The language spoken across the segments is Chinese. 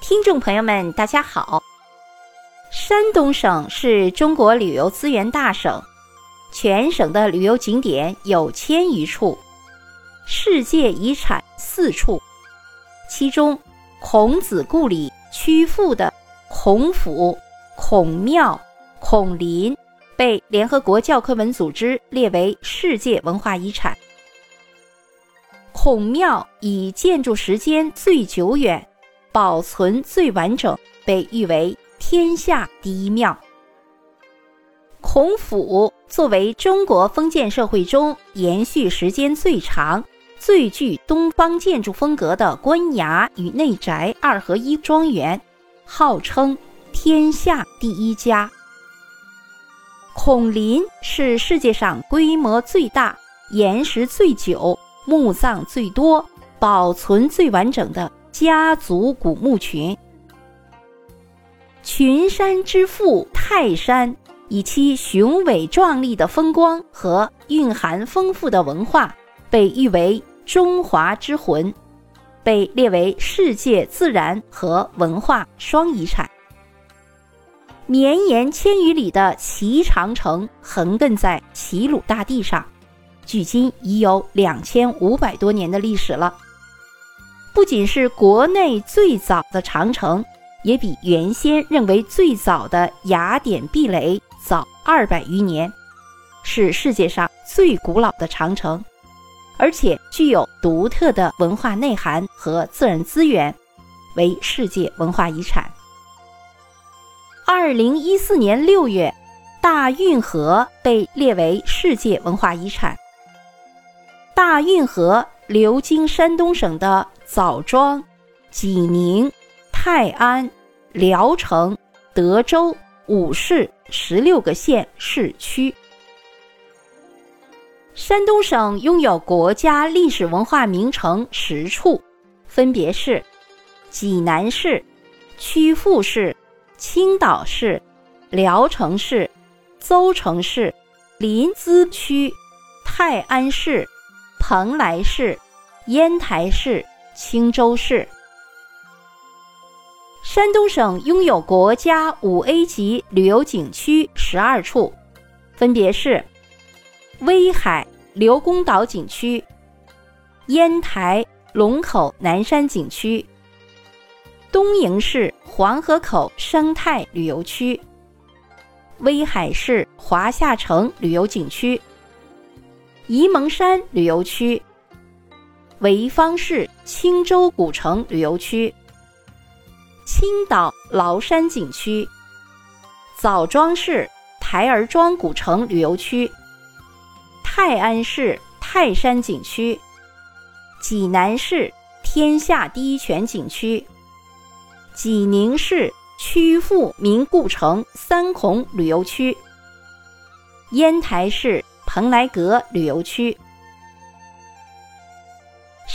听众朋友们，大家好。山东省是中国旅游资源大省，全省的旅游景点有千余处，世界遗产四处。其中，孔子故里曲阜的孔府、孔庙、孔林被联合国教科文组织列为世界文化遗产。孔庙以建筑时间最久远。保存最完整，被誉为天下第一庙。孔府作为中国封建社会中延续时间最长、最具东方建筑风格的官衙与内宅二合一庄园，号称天下第一家。孔林是世界上规模最大、岩石最久、墓葬最多、保存最完整的。家族古墓群，群山之父泰山，以其雄伟壮丽的风光和蕴含丰富的文化，被誉为中华之魂，被列为世界自然和文化双遗产。绵延千余里的齐长城横亘在齐鲁大地上，距今已有两千五百多年的历史了。不仅是国内最早的长城，也比原先认为最早的雅典壁垒早二百余年，是世界上最古老的长城，而且具有独特的文化内涵和自然资源，为世界文化遗产。二零一四年六月，大运河被列为世界文化遗产。大运河流经山东省的。枣庄、济宁、泰安、聊城、德州五市十六个县市区。山东省拥有国家历史文化名城十处，分别是济南市、曲阜市、青岛市、聊城市、邹城市、临淄区、泰安市、蓬莱市、烟台市。青州市，山东省拥有国家五 A 级旅游景区十二处，分别是威海刘公岛景区、烟台龙口南山景区、东营市黄河口生态旅游区、威海市华夏城旅游景区、沂蒙山旅游区。潍坊市青州古城旅游区、青岛崂山景区、枣庄市台儿庄古城旅游区、泰安市泰山景区、济南市天下第一泉景区、济宁市曲阜明故城三孔旅游区、烟台市蓬莱阁旅游区。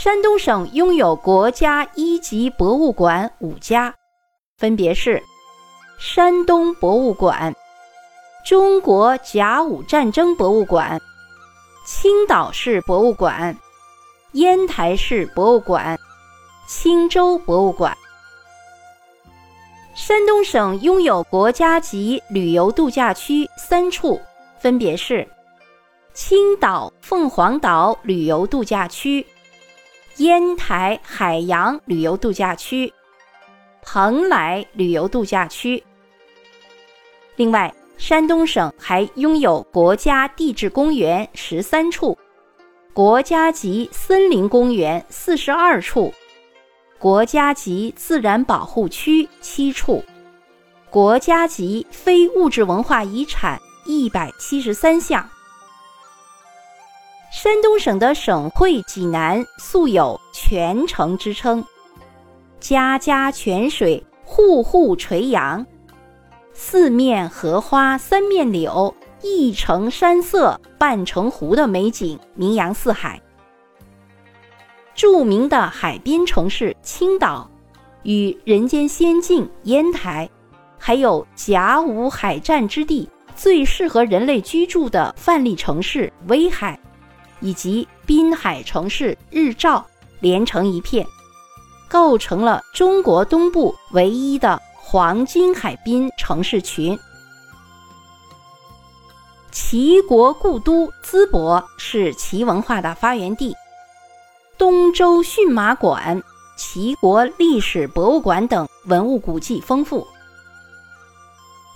山东省拥有国家一级博物馆五家，分别是山东博物馆、中国甲午战争博物馆、青岛市博物馆、烟台市博物馆、青州博物馆。山东省拥有国家级旅游度假区三处，分别是青岛凤凰岛旅游度假区。烟台海洋旅游度假区、蓬莱旅游度假区。另外，山东省还拥有国家地质公园十三处，国家级森林公园四十二处，国家级自然保护区七处，国家级非物质文化遗产一百七十三项。山东省的省会济南素有“泉城”之称，家家泉水，户户垂杨，四面荷花三面柳，一城山色半城湖的美景名扬四海。著名的海滨城市青岛，与人间仙境烟台，还有甲午海战之地最适合人类居住的范例城市威海。以及滨海城市日照连成一片，构成了中国东部唯一的黄金海滨城市群。齐国故都淄博是齐文化的发源地，东周驯马馆、齐国历史博物馆等文物古迹丰富。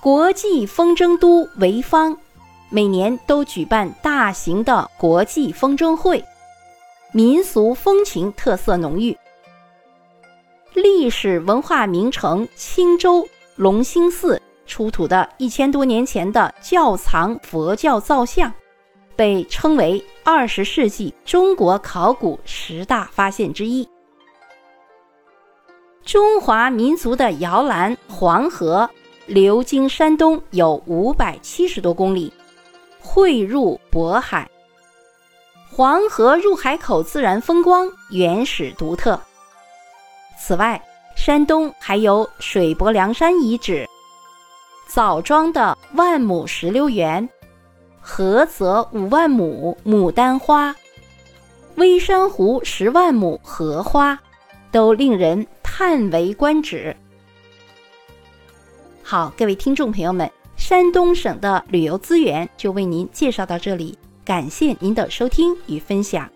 国际风筝都潍坊每年都举办大型的国际风筝会，民俗风情特色浓郁。历史文化名城青州龙兴寺出土的一千多年前的窖藏佛教造像，被称为二十世纪中国考古十大发现之一。中华民族的摇篮黄河。流经山东有五百七十多公里，汇入渤海。黄河入海口自然风光原始独特。此外，山东还有水泊梁山遗址、枣庄的万亩石榴园、菏泽五万亩牡丹花、微山湖十万亩荷花，都令人叹为观止。好，各位听众朋友们，山东省的旅游资源就为您介绍到这里，感谢您的收听与分享。